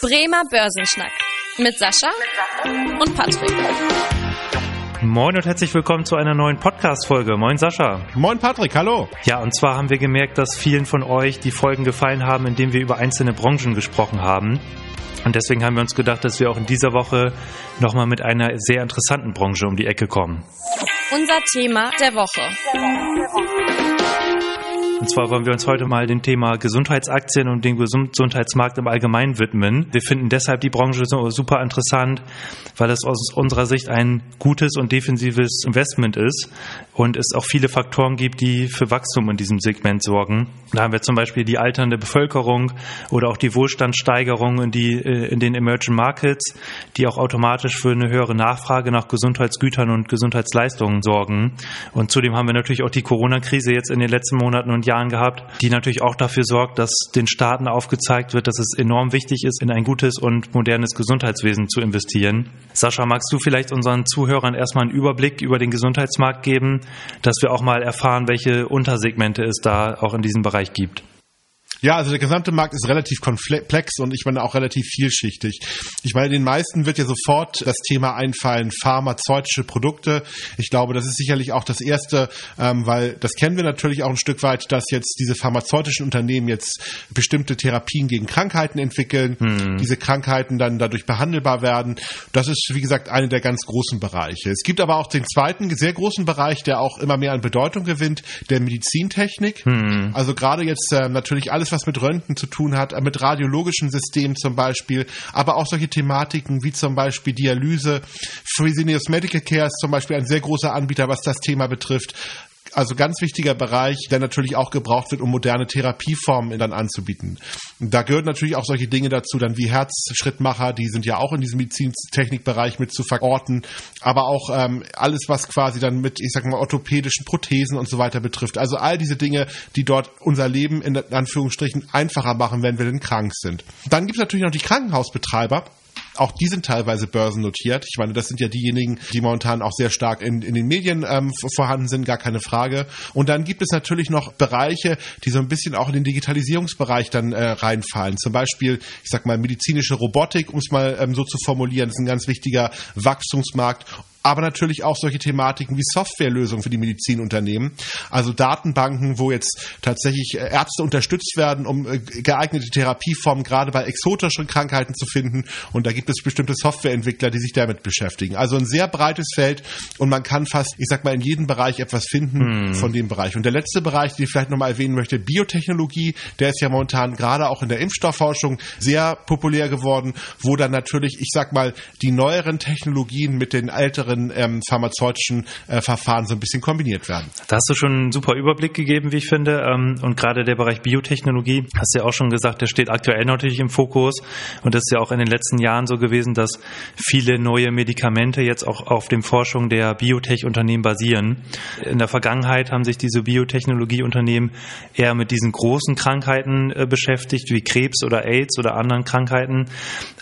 Bremer Börsenschnack mit Sascha und Patrick. Moin und herzlich willkommen zu einer neuen Podcast-Folge. Moin Sascha. Moin Patrick, hallo. Ja, und zwar haben wir gemerkt, dass vielen von euch die Folgen gefallen haben, in denen wir über einzelne Branchen gesprochen haben. Und deswegen haben wir uns gedacht, dass wir auch in dieser Woche nochmal mit einer sehr interessanten Branche um die Ecke kommen. Unser Thema der Woche. Und zwar wollen wir uns heute mal dem Thema Gesundheitsaktien und dem Gesundheitsmarkt im Allgemeinen widmen. Wir finden deshalb die Branche super interessant, weil es aus unserer Sicht ein gutes und defensives Investment ist und es auch viele Faktoren gibt, die für Wachstum in diesem Segment sorgen. Da haben wir zum Beispiel die alternde Bevölkerung oder auch die Wohlstandssteigerung in, die, äh, in den Emerging Markets, die auch automatisch für eine höhere Nachfrage nach Gesundheitsgütern und Gesundheitsleistungen sorgen. Und zudem haben wir natürlich auch die Corona-Krise jetzt in den letzten Monaten und Jahren gehabt, die natürlich auch dafür sorgt, dass den Staaten aufgezeigt wird, dass es enorm wichtig ist, in ein gutes und modernes Gesundheitswesen zu investieren. Sascha, magst du vielleicht unseren Zuhörern erstmal einen Überblick über den Gesundheitsmarkt geben, dass wir auch mal erfahren, welche Untersegmente es da auch in diesem Bereich gibt? Ja, also der gesamte Markt ist relativ komplex und ich meine auch relativ vielschichtig. Ich meine, den meisten wird ja sofort das Thema einfallen, pharmazeutische Produkte. Ich glaube, das ist sicherlich auch das Erste, ähm, weil das kennen wir natürlich auch ein Stück weit, dass jetzt diese pharmazeutischen Unternehmen jetzt bestimmte Therapien gegen Krankheiten entwickeln, hm. diese Krankheiten dann dadurch behandelbar werden. Das ist, wie gesagt, eine der ganz großen Bereiche. Es gibt aber auch den zweiten sehr großen Bereich, der auch immer mehr an Bedeutung gewinnt, der Medizintechnik. Hm. Also gerade jetzt äh, natürlich alles, was mit Röntgen zu tun hat, mit radiologischen Systemen zum Beispiel, aber auch solche Thematiken wie zum Beispiel Dialyse. Fresenius Medical Care ist zum Beispiel ein sehr großer Anbieter, was das Thema betrifft also ganz wichtiger Bereich, der natürlich auch gebraucht wird, um moderne Therapieformen dann anzubieten. Da gehören natürlich auch solche Dinge dazu, dann wie Herzschrittmacher, die sind ja auch in diesem Medizintechnikbereich mit zu verorten, aber auch ähm, alles, was quasi dann mit, ich sag mal, orthopädischen Prothesen und so weiter betrifft. Also all diese Dinge, die dort unser Leben in Anführungsstrichen einfacher machen, wenn wir denn krank sind. Dann gibt es natürlich noch die Krankenhausbetreiber, auch die sind teilweise börsennotiert. Ich meine, das sind ja diejenigen, die momentan auch sehr stark in, in den Medien ähm, vorhanden sind, gar keine Frage. Und dann gibt es natürlich noch Bereiche, die so ein bisschen auch in den Digitalisierungsbereich dann äh, reinfallen. Zum Beispiel, ich sag mal, medizinische Robotik, um es mal ähm, so zu formulieren, ist ein ganz wichtiger Wachstumsmarkt aber natürlich auch solche Thematiken wie Softwarelösungen für die Medizinunternehmen. Also Datenbanken, wo jetzt tatsächlich äh, Ärzte unterstützt werden, um äh, geeignete Therapieformen gerade bei exotischen Krankheiten zu finden. Und da gibt es bestimmte Softwareentwickler, die sich damit beschäftigen. Also ein sehr breites Feld und man kann fast, ich sag mal, in jedem Bereich etwas finden hm. von dem Bereich. Und der letzte Bereich, den ich vielleicht nochmal erwähnen möchte, Biotechnologie, der ist ja momentan gerade auch in der Impfstoffforschung sehr populär geworden, wo dann natürlich, ich sag mal, die neueren Technologien mit den älteren anderen ähm, pharmazeutischen äh, Verfahren so ein bisschen kombiniert werden. Da hast du schon einen super Überblick gegeben, wie ich finde. Ähm, und gerade der Bereich Biotechnologie, hast du ja auch schon gesagt, der steht aktuell natürlich im Fokus. Und das ist ja auch in den letzten Jahren so gewesen, dass viele neue Medikamente jetzt auch auf dem Forschung der Biotech-Unternehmen basieren. In der Vergangenheit haben sich diese Biotechnologieunternehmen eher mit diesen großen Krankheiten äh, beschäftigt, wie Krebs oder AIDS oder anderen Krankheiten.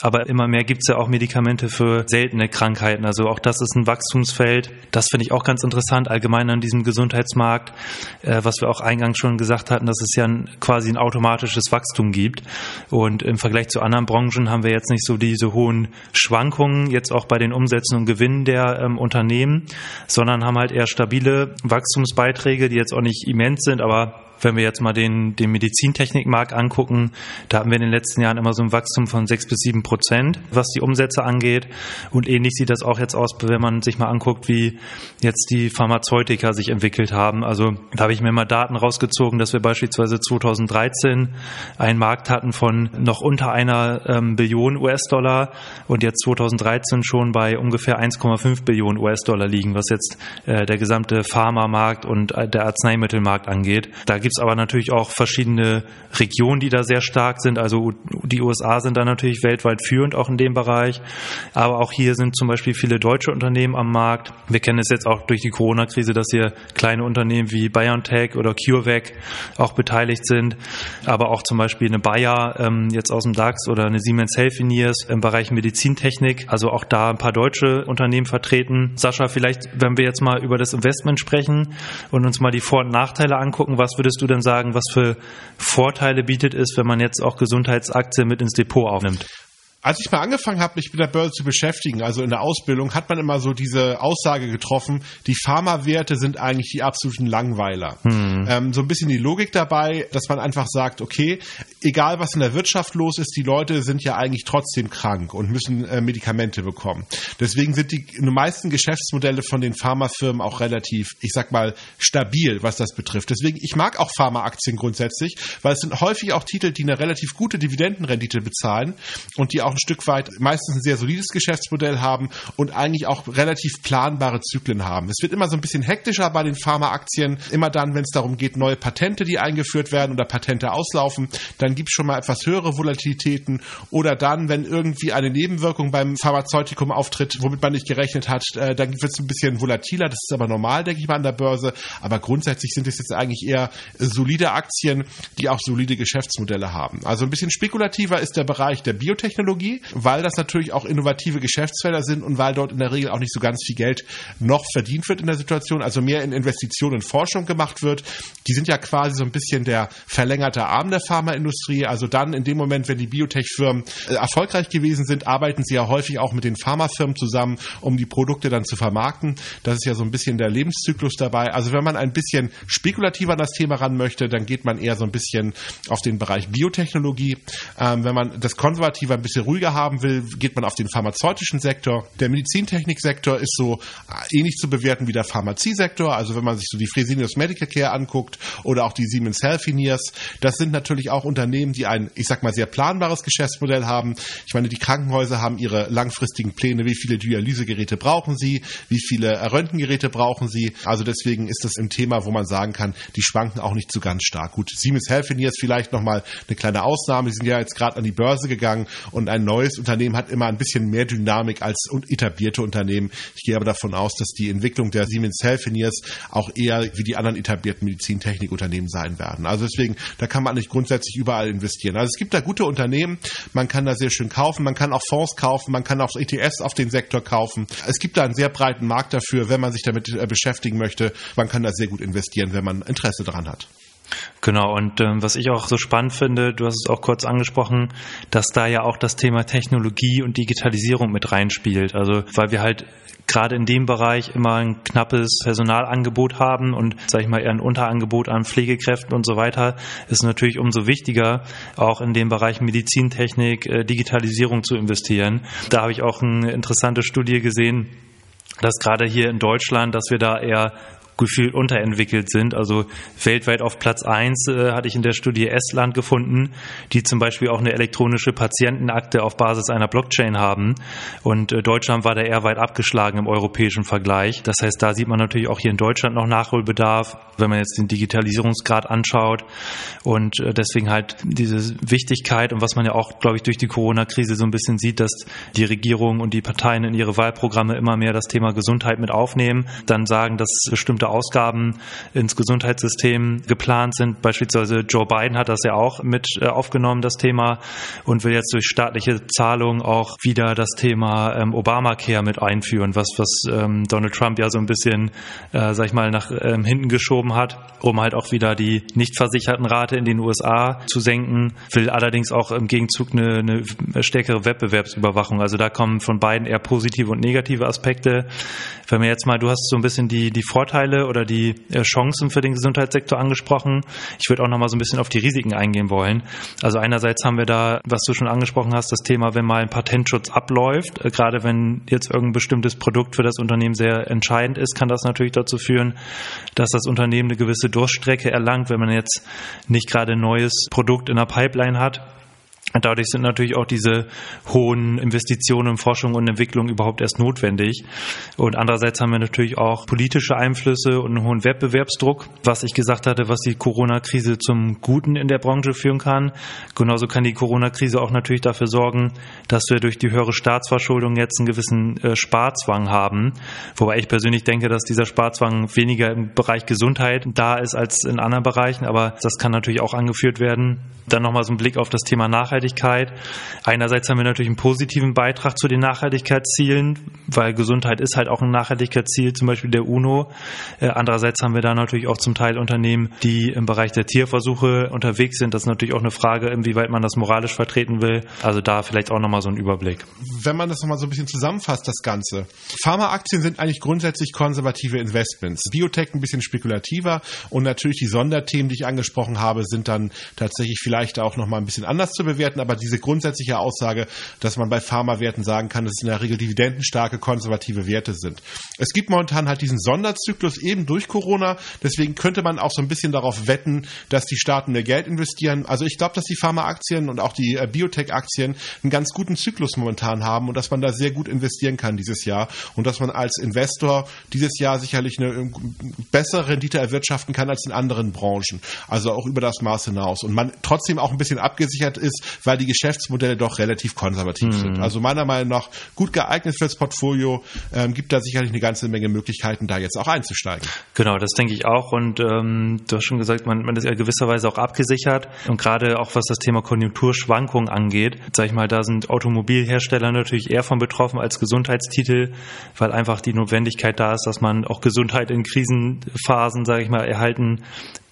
Aber immer mehr gibt es ja auch Medikamente für seltene Krankheiten. Also auch das ist ein Wachstumsfeld. Das finde ich auch ganz interessant, allgemein an diesem Gesundheitsmarkt, äh, was wir auch eingangs schon gesagt hatten, dass es ja ein, quasi ein automatisches Wachstum gibt. Und im Vergleich zu anderen Branchen haben wir jetzt nicht so diese hohen Schwankungen, jetzt auch bei den Umsätzen und Gewinnen der ähm, Unternehmen, sondern haben halt eher stabile Wachstumsbeiträge, die jetzt auch nicht immens sind, aber wenn wir jetzt mal den, den Medizintechnikmarkt angucken, da hatten wir in den letzten Jahren immer so ein Wachstum von sechs bis sieben Prozent, was die Umsätze angeht. Und ähnlich sieht das auch jetzt aus, wenn man sich mal anguckt, wie jetzt die Pharmazeutika sich entwickelt haben. Also da habe ich mir mal Daten rausgezogen, dass wir beispielsweise 2013 einen Markt hatten von noch unter einer ähm, Billion US-Dollar und jetzt 2013 schon bei ungefähr 1,5 Billionen US-Dollar liegen, was jetzt äh, der gesamte Pharmamarkt und äh, der Arzneimittelmarkt angeht. Da gibt es aber natürlich auch verschiedene Regionen, die da sehr stark sind. Also die USA sind da natürlich weltweit führend auch in dem Bereich. Aber auch hier sind zum Beispiel viele deutsche Unternehmen am Markt. Wir kennen es jetzt auch durch die Corona-Krise, dass hier kleine Unternehmen wie BioNTech oder CureVac auch beteiligt sind. Aber auch zum Beispiel eine Bayer ähm, jetzt aus dem DAX oder eine Siemens Healthineers im Bereich Medizintechnik. Also auch da ein paar deutsche Unternehmen vertreten. Sascha, vielleicht, wenn wir jetzt mal über das Investment sprechen und uns mal die Vor- und Nachteile angucken, was würdest würdest du denn sagen, was für Vorteile bietet es, wenn man jetzt auch Gesundheitsaktien mit ins Depot aufnimmt? Als ich mal angefangen habe, mich mit der Börse zu beschäftigen, also in der Ausbildung, hat man immer so diese Aussage getroffen, die Pharmawerte sind eigentlich die absoluten Langweiler. Hm. Ähm, so ein bisschen die Logik dabei, dass man einfach sagt, okay, egal was in der Wirtschaft los ist, die Leute sind ja eigentlich trotzdem krank und müssen äh, Medikamente bekommen. Deswegen sind die meisten Geschäftsmodelle von den Pharmafirmen auch relativ, ich sag mal, stabil, was das betrifft. Deswegen, ich mag auch Pharmaaktien grundsätzlich, weil es sind häufig auch Titel, die eine relativ gute Dividendenrendite bezahlen und die auch ein Stück weit meistens ein sehr solides Geschäftsmodell haben und eigentlich auch relativ planbare Zyklen haben. Es wird immer so ein bisschen hektischer bei den Pharmaaktien. Immer dann, wenn es darum geht, neue Patente, die eingeführt werden oder Patente auslaufen, dann gibt es schon mal etwas höhere Volatilitäten. Oder dann, wenn irgendwie eine Nebenwirkung beim Pharmazeutikum auftritt, womit man nicht gerechnet hat, äh, dann wird es ein bisschen volatiler. Das ist aber normal, denke ich mal, an der Börse. Aber grundsätzlich sind es jetzt eigentlich eher solide Aktien, die auch solide Geschäftsmodelle haben. Also ein bisschen spekulativer ist der Bereich der Biotechnologie, weil das natürlich auch innovative Geschäftsfelder sind und weil dort in der Regel auch nicht so ganz viel Geld noch verdient wird in der Situation, also mehr in Investitionen in Forschung gemacht wird. Die sind ja quasi so ein bisschen der verlängerte Arm der Pharmaindustrie. Also dann in dem Moment, wenn die Biotech-Firmen äh, erfolgreich gewesen sind, arbeiten sie ja häufig auch mit den Pharmafirmen zusammen, um die Produkte dann zu vermarkten. Das ist ja so ein bisschen der Lebenszyklus dabei. Also wenn man ein bisschen spekulativer an das Thema ran möchte, dann geht man eher so ein bisschen auf den Bereich Biotechnologie. Ähm, wenn man das konservativer ein bisschen ruhiger haben will, geht man auf den pharmazeutischen Sektor. Der Medizintechniksektor ist so äh, ähnlich zu bewerten wie der Pharmaziesektor. Also wenn man sich so die Fresenius Medical Care anguckt oder auch die Siemens Healthineers, das sind natürlich auch Unternehmen, die ein, ich sag mal, sehr planbares Geschäftsmodell haben. Ich meine, die Krankenhäuser haben ihre langfristigen Pläne, wie viele Dialysegeräte brauchen sie, wie viele Röntgengeräte brauchen sie. Also deswegen ist das ein Thema, wo man sagen kann, die schwanken auch nicht so ganz stark. Gut, Siemens Healthineers vielleicht nochmal eine kleine Ausnahme. Sie sind ja jetzt gerade an die Börse gegangen und ein neues Unternehmen hat immer ein bisschen mehr Dynamik als etablierte Unternehmen. Ich gehe aber davon aus, dass die Entwicklung der Siemens Healthineers auch eher wie die anderen etablierten Medizintechnikunternehmen sein werden. Also deswegen, da kann man nicht grundsätzlich überall investieren. Also es gibt da gute Unternehmen, man kann da sehr schön kaufen, man kann auch Fonds kaufen, man kann auch ETFs auf den Sektor kaufen. Es gibt da einen sehr breiten Markt dafür, wenn man sich damit äh, beschäftigen möchte. Man kann da sehr gut investieren, wenn man Interesse daran hat. Genau, und ähm, was ich auch so spannend finde, du hast es auch kurz angesprochen, dass da ja auch das Thema Technologie und Digitalisierung mit reinspielt. Also weil wir halt gerade in dem Bereich immer ein knappes Personalangebot haben und, sage ich mal, eher ein Unterangebot an Pflegekräften und so weiter, ist natürlich umso wichtiger, auch in dem Bereich Medizintechnik, äh, Digitalisierung zu investieren. Da habe ich auch eine interessante Studie gesehen, dass gerade hier in Deutschland, dass wir da eher gefühlt unterentwickelt sind. Also weltweit auf Platz eins äh, hatte ich in der Studie Estland gefunden, die zum Beispiel auch eine elektronische Patientenakte auf Basis einer Blockchain haben. Und äh, Deutschland war da eher weit abgeschlagen im europäischen Vergleich. Das heißt, da sieht man natürlich auch hier in Deutschland noch Nachholbedarf, wenn man jetzt den Digitalisierungsgrad anschaut. Und äh, deswegen halt diese Wichtigkeit und was man ja auch, glaube ich, durch die Corona-Krise so ein bisschen sieht, dass die Regierung und die Parteien in ihre Wahlprogramme immer mehr das Thema Gesundheit mit aufnehmen, dann sagen, dass bestimmte bestimmte Ausgaben ins Gesundheitssystem geplant sind. Beispielsweise Joe Biden hat das ja auch mit äh, aufgenommen, das Thema, und will jetzt durch staatliche Zahlungen auch wieder das Thema ähm, Obamacare mit einführen, was, was ähm, Donald Trump ja so ein bisschen, äh, sag ich mal, nach ähm, hinten geschoben hat, um halt auch wieder die nicht versicherten Rate in den USA zu senken, will allerdings auch im Gegenzug eine, eine stärkere Wettbewerbsüberwachung. Also da kommen von beiden eher positive und negative Aspekte. Wenn wir jetzt mal, du hast so ein bisschen die, die Vorteile Vorteile oder die äh, Chancen für den Gesundheitssektor angesprochen. Ich würde auch noch mal so ein bisschen auf die Risiken eingehen wollen. Also einerseits haben wir da, was du schon angesprochen hast, das Thema, wenn mal ein Patentschutz abläuft, äh, gerade wenn jetzt irgendein bestimmtes Produkt für das Unternehmen sehr entscheidend ist, kann das natürlich dazu führen, dass das Unternehmen eine gewisse Durststrecke erlangt, wenn man jetzt nicht gerade ein neues Produkt in der Pipeline hat Dadurch sind natürlich auch diese hohen Investitionen in Forschung und Entwicklung überhaupt erst notwendig. Und andererseits haben wir natürlich auch politische Einflüsse und einen hohen Wettbewerbsdruck, was ich gesagt hatte, was die Corona-Krise zum Guten in der Branche führen kann. Genauso kann die Corona-Krise auch natürlich dafür sorgen, dass wir durch die höhere Staatsverschuldung jetzt einen gewissen äh, Sparzwang haben. Wobei ich persönlich denke, dass dieser Sparzwang weniger im Bereich Gesundheit da ist als in anderen Bereichen, aber das kann natürlich auch angeführt werden. Dann nochmal so ein Blick auf das Thema Nachhaltigkeit. Nachhaltigkeit. Einerseits haben wir natürlich einen positiven Beitrag zu den Nachhaltigkeitszielen, weil Gesundheit ist halt auch ein Nachhaltigkeitsziel, zum Beispiel der UNO. Äh, andererseits haben wir da natürlich auch zum Teil Unternehmen, die im Bereich der Tierversuche unterwegs sind. Das ist natürlich auch eine Frage, inwieweit man das moralisch vertreten will. Also da vielleicht auch nochmal so ein Überblick. Wenn man das nochmal so ein bisschen zusammenfasst, das Ganze. Pharmaaktien sind eigentlich grundsätzlich konservative Investments. Biotech ein bisschen spekulativer und natürlich die Sonderthemen, die ich angesprochen habe, sind dann tatsächlich vielleicht auch nochmal ein bisschen anders zu bewerten. Aber diese grundsätzliche Aussage, dass man bei Pharmawerten sagen kann, dass es in der Regel dividendenstarke konservative Werte sind. Es gibt momentan halt diesen Sonderzyklus eben durch Corona. Deswegen könnte man auch so ein bisschen darauf wetten, dass die Staaten mehr Geld investieren. Also ich glaube, dass die Pharmaaktien und auch die äh, Biotech-Aktien einen ganz guten Zyklus momentan haben und dass man da sehr gut investieren kann dieses Jahr und dass man als Investor dieses Jahr sicherlich eine ähm, bessere Rendite erwirtschaften kann als in anderen Branchen. Also auch über das Maß hinaus. Und man trotzdem auch ein bisschen abgesichert ist, weil die Geschäftsmodelle doch relativ konservativ mhm. sind. Also meiner Meinung nach gut geeignet fürs Portfolio, ähm, gibt da sicherlich eine ganze Menge Möglichkeiten, da jetzt auch einzusteigen. Genau, das denke ich auch. Und ähm, du hast schon gesagt, man, man ist ja gewisserweise auch abgesichert. Und gerade auch was das Thema Konjunkturschwankungen angeht, sag ich mal, da sind Automobilhersteller natürlich eher von betroffen als Gesundheitstitel, weil einfach die Notwendigkeit da ist, dass man auch Gesundheit in Krisenphasen, sage ich mal, erhalten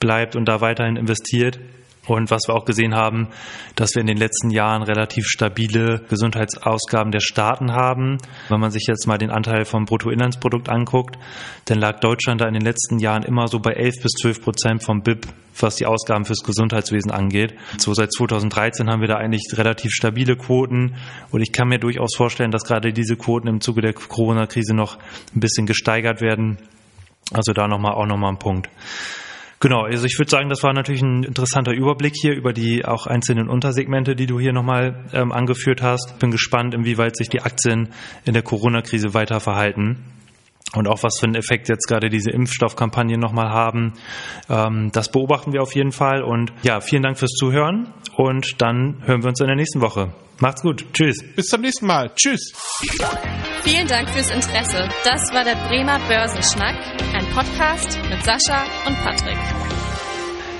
bleibt und da weiterhin investiert. Und was wir auch gesehen haben, dass wir in den letzten Jahren relativ stabile Gesundheitsausgaben der Staaten haben. Wenn man sich jetzt mal den Anteil vom Bruttoinlandsprodukt anguckt, dann lag Deutschland da in den letzten Jahren immer so bei 11 bis 12 Prozent vom BIP, was die Ausgaben fürs Gesundheitswesen angeht. So seit 2013 haben wir da eigentlich relativ stabile Quoten. Und ich kann mir durchaus vorstellen, dass gerade diese Quoten im Zuge der Corona-Krise noch ein bisschen gesteigert werden. Also da nochmal auch nochmal ein Punkt. Genau, also ich würde sagen, das war natürlich ein interessanter Überblick hier über die auch einzelnen Untersegmente, die du hier nochmal ähm, angeführt hast. Bin gespannt, inwieweit sich die Aktien in der Corona-Krise weiter verhalten und auch was für einen Effekt jetzt gerade diese Impfstoffkampagnen nochmal haben. Ähm, das beobachten wir auf jeden Fall. Und ja, vielen Dank fürs Zuhören und dann hören wir uns in der nächsten Woche. Macht's gut. Tschüss. Bis zum nächsten Mal. Tschüss. Vielen Dank fürs Interesse. Das war der Bremer Börsenschnack, ein Podcast mit Sascha und Patrick.